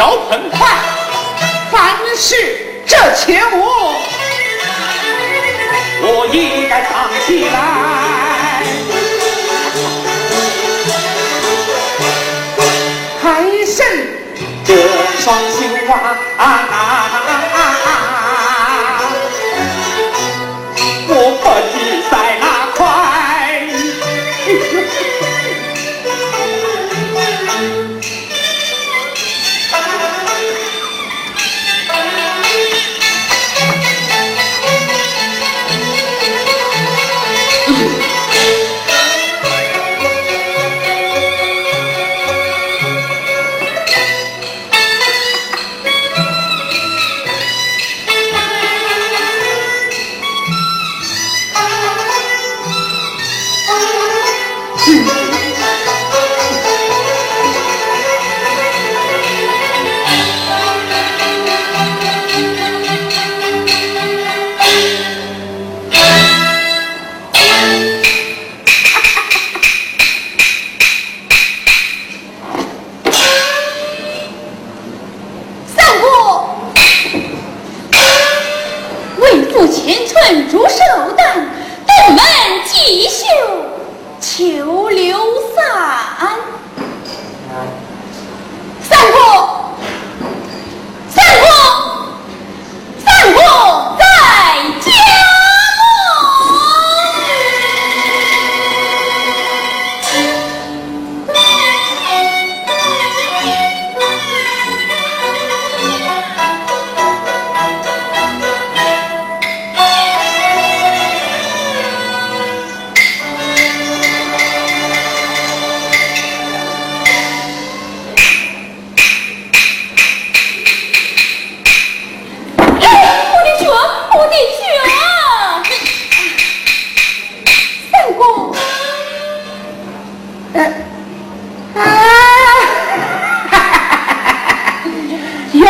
脚盆快，凡事这前无，我应该藏起来。还剩这双绣花啊。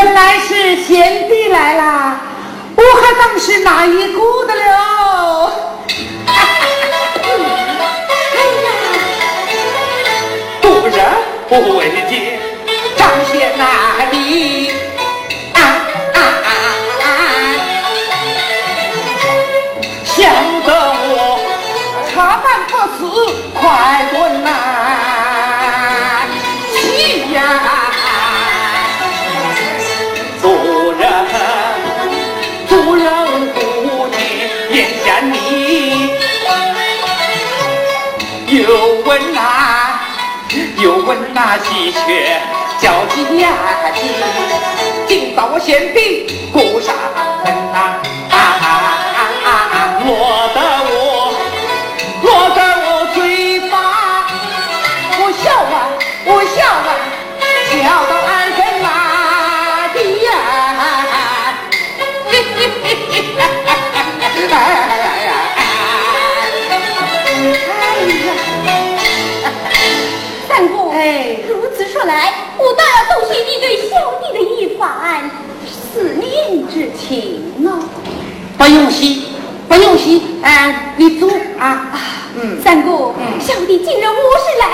原来是贤弟来啦，我还当是哪一姑的了。哎呀不问津，张贤哪里？想得我茶饭不思，快滚呐！无人顾你眼惜你，又问那，又问那喜鹊叫几呀几？今早我先比过上。哎呀！三姑，哎。说来，我倒要奏谢你对小弟的一番思念之情呢。不用谢，不用谢，哎，你坐啊。嗯，三姑，小弟今日无事来。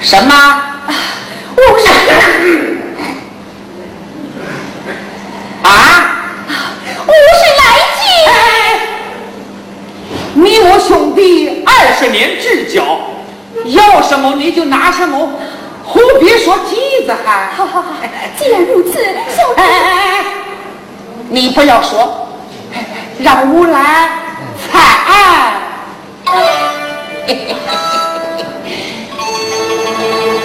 什么？无事。啊？无事来接。你我兄弟二十年之交，要什么你就拿什么，何必说急子还？好好好，既然如此，小弟，你不要说，让我来猜。把心。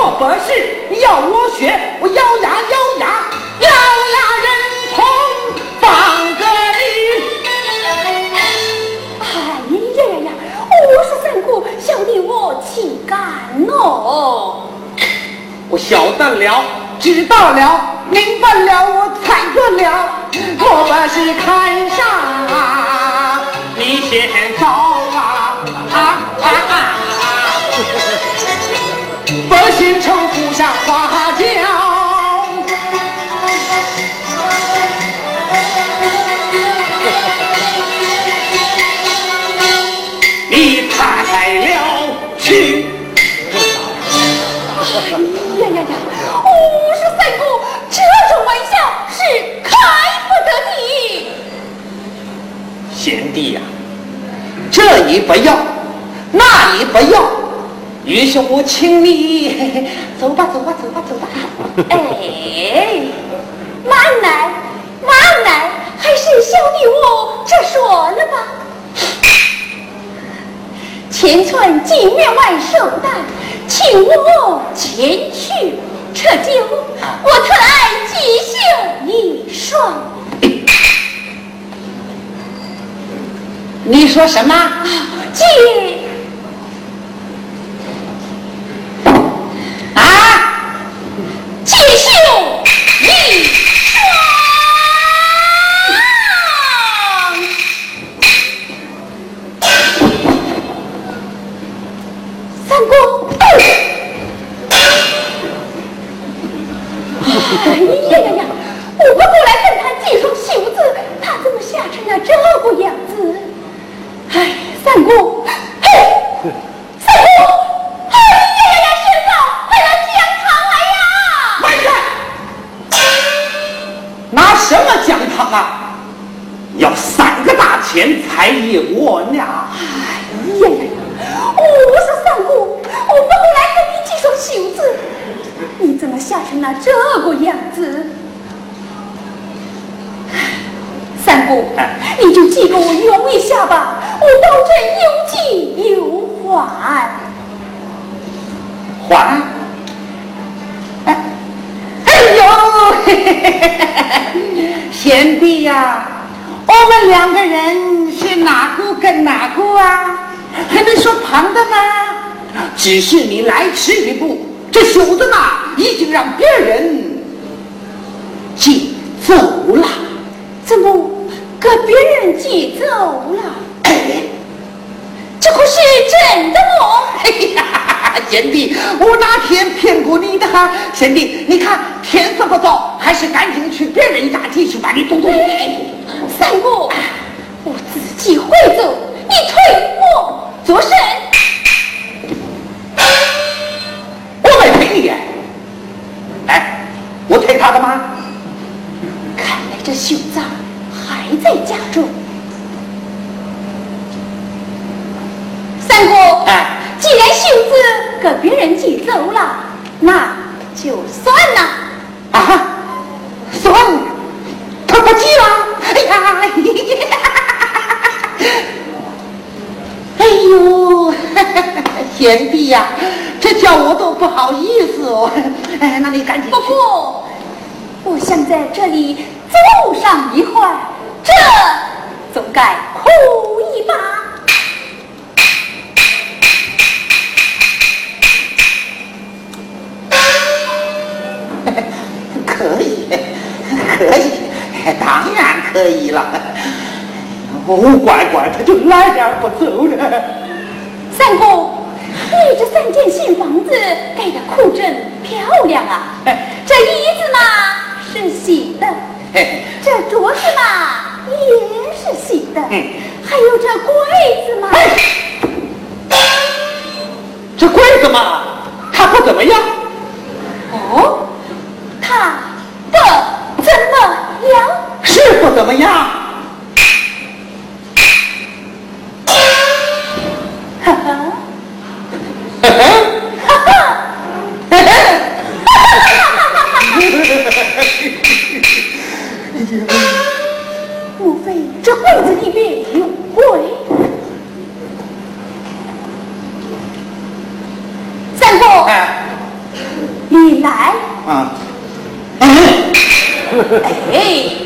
合适，要我学，我咬牙咬牙咬牙忍痛放个你。哎呀呀呀！我说三姑，小弟我岂敢哦？我晓得了，知道了，明白了，我猜得了，我不是看上你先走心城府下花轿，你太了去。呀呀呀！我说三姑，这种玩笑是开不得的。贤弟呀、这一不要，那一不要，于是我请你走吧，走吧，走吧，走吧。哎，马奶，马奶，还是小弟我这说了吧。千寸金面万寿带，请我前去撤酒，我特来吉秀一双。你说什么？姐，啊？吉秀一双。三公，哎呀 呀两个人是哪个跟哪个啊？还能说旁的吗？只是你来迟一步，这小子呢，已经让别人借走了。怎么给别人借走了？哎，这可是真的吗？哎呀，贤弟，我哪天骗过你的哈？贤弟，你看天色还是赶紧去别人家地去把你动动。三姑，我自己会走，你推我做甚？我没推你，哎，我推他的吗？看来这秀子还在家中。三姑，哎既然秀子给别人寄走了，那就算了。啊，算算，他不急了。哎呀，哎呦，贤弟呀、这叫我都不好意思哦。哎，那你赶紧不不。我想在这里走上一会儿，这总该哭可以，当然可以了。哦，乖乖，他就来而不走了。三姑，你这三间新房子盖的可真漂亮啊！这椅子嘛是新的，嘿这桌子嘛也是新的，嗯还有这柜子嘛，这柜子嘛，它不怎么样。怎么样？哈哈，哈哈，哈哈，哈哈，哈哈哈哈哈哈！莫非这棍子里面有鬼？三哥，你来。嗯。哎。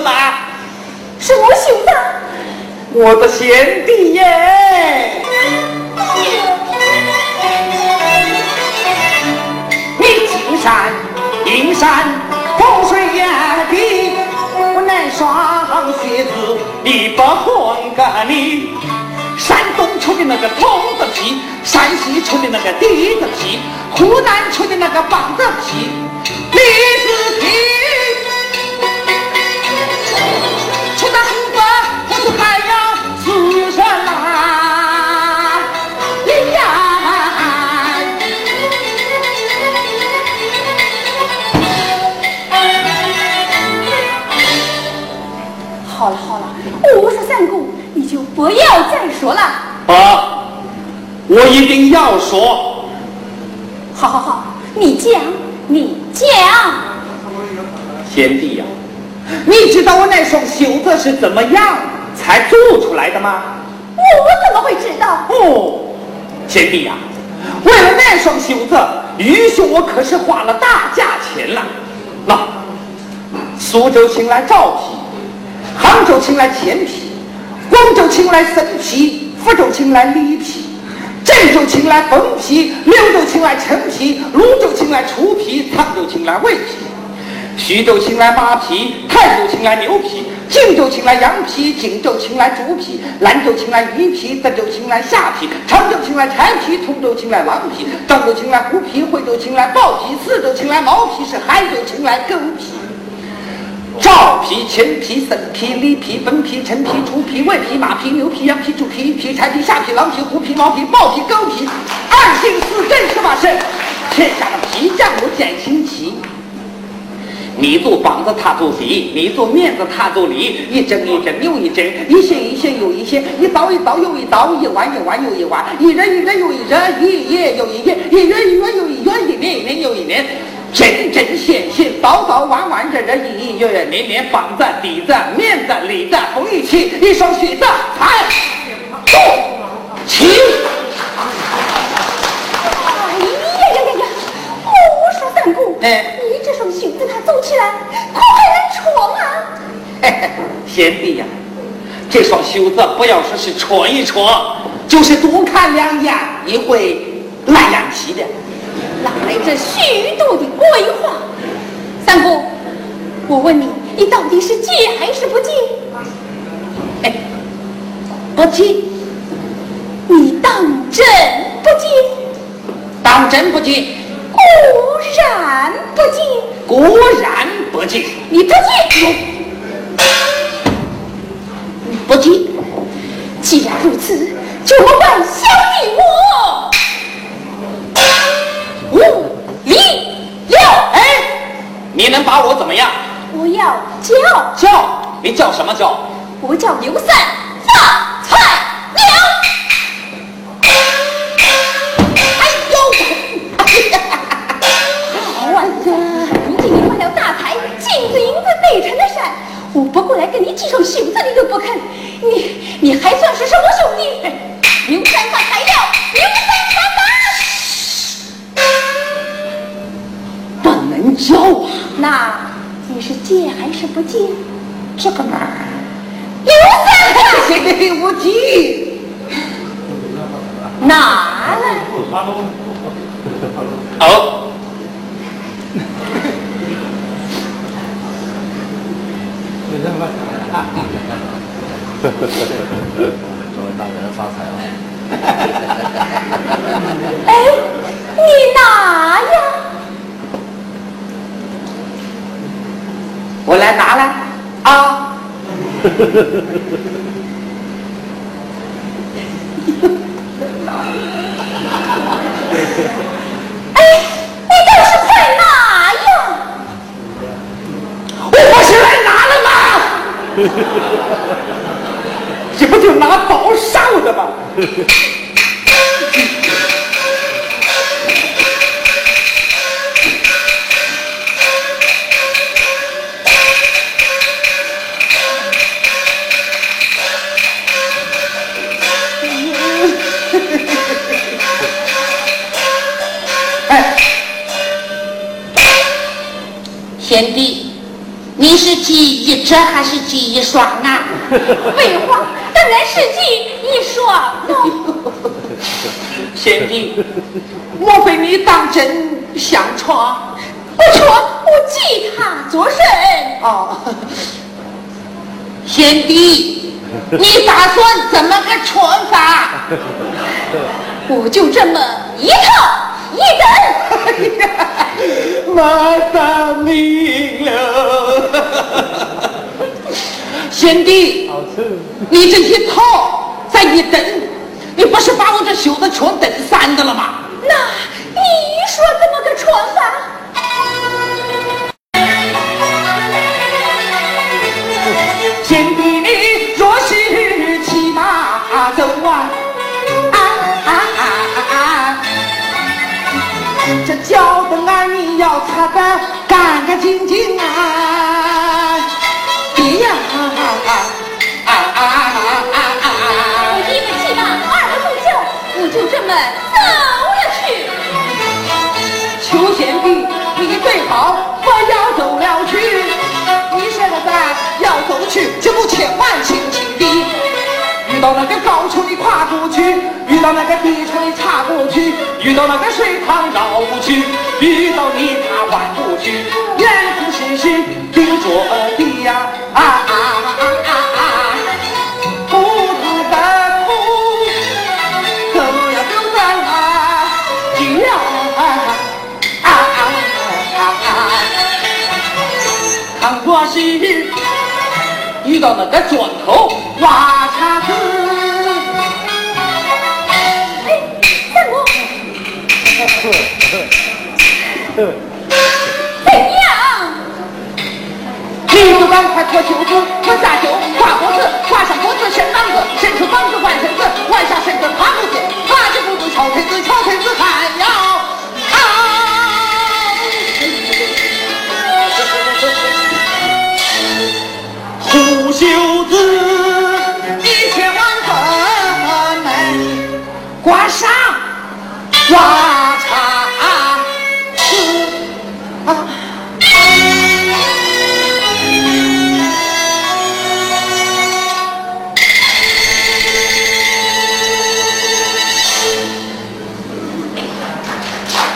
来嘛。我的贤弟耶！你金山银山风水眼的，我那双鞋子你不混个你。山东出的那个通子皮，山西出的那个地子皮，湖南出的那个棒子皮，李子皮。不要再说了。啊，我一定要说。好好好，你讲，你讲。贤弟呀，你知道我那双袖子是怎么样才做出来的吗？我怎么会知道？哦，贤弟呀，为了那双袖子，余兄我可是花了大价钱了。那苏州请来赵皮，杭州请来钱皮。广州请来生皮，福州请来李皮，郑州请来冯皮，柳州请来陈皮，泸州请来楚皮，沧州请来魏皮，徐州请来马皮，泰州请来牛皮，锦州请来羊皮，荆州请来猪皮，兰州请来鱼皮，德州请来虾皮，常州请来柴皮，通州请来狼皮，漳州请来虎皮，惠州请来豹皮，四州请来毛皮，是海州请来狗皮。赵皮、秦皮、生皮、李皮、分皮、陈皮、猪皮、魏皮、马皮、牛皮、羊皮、猪皮、皮、柴皮、虾皮、狼皮、虎皮、毛皮、豹皮、狗皮，二进四正十八神，天下的皮匠我见清齐。你做膀子，他做底；你做面子，他做里。一针一针又一针，一线一线又一线，一刀一刀又一刀，一弯一弯又一弯，一人一人又一人，一夜又一夜，一月一月又一月，一年一年又一年。针针线线，刀刀弯弯，这这一一月月年年，棒子、底子、面子、里子，缝一起，一双靴子，踩，坐，起。哎呀呀呀呀！我说三姑，哎，你这双靴子它走起来可还能穿啊？嘿嘿，贤弟呀，这双袖子不要说是穿一穿，就是多看两眼也会烂眼皮的。哪来这许多的鬼话？三姑，我问你，你到底是借还是不借？哎，不借。你当真不借？当真不借。果然不敬。果然不敬。你不借？不借。既然如此，就莫怪小弟我。五、六，哎，你能把我怎么样？我要叫叫，你叫什么叫？我叫刘三发我不过来跟你系双袖子，你都不肯，你你还算是什么兄弟？刘三发材料，刘三发。叫啊！那你是借还是不借？这个嘛，刘三哥，我借。拿来。好。大人发财了。哎，你拿呀？我来拿来啊！这不就拿包烧的吗？哎，贤弟，你是记一折还是记一双啊？废话，当然是记一双喽。贤弟，莫非你当真想闯？不错，我记他作甚？哦，贤弟，你打算怎么个闯法？我就这么一套一等。马上明了。贤弟，你这一套再一蹬，你不是把我这袖子全蹬散的了吗？那你说怎么个穿法？贤弟，要擦得干干净净啊！哎呀啊啊啊啊啊啊！我一不骑马，二不住脚，我就这么走了去。邱贤弟，你最好不要走了去。你现在要走去，就不千万轻轻地。遇到那个高处你跨过去，遇到那个低处你插过去，遇到那个水塘绕不去，遇到你他弯不去，严严实实盯着地呀啊啊啊啊啊！不知的苦，可要走在那地呀啊啊啊啊啊！倘若是遇到那个砖头挖怎样？你就赶快脱袖子，脱下袖，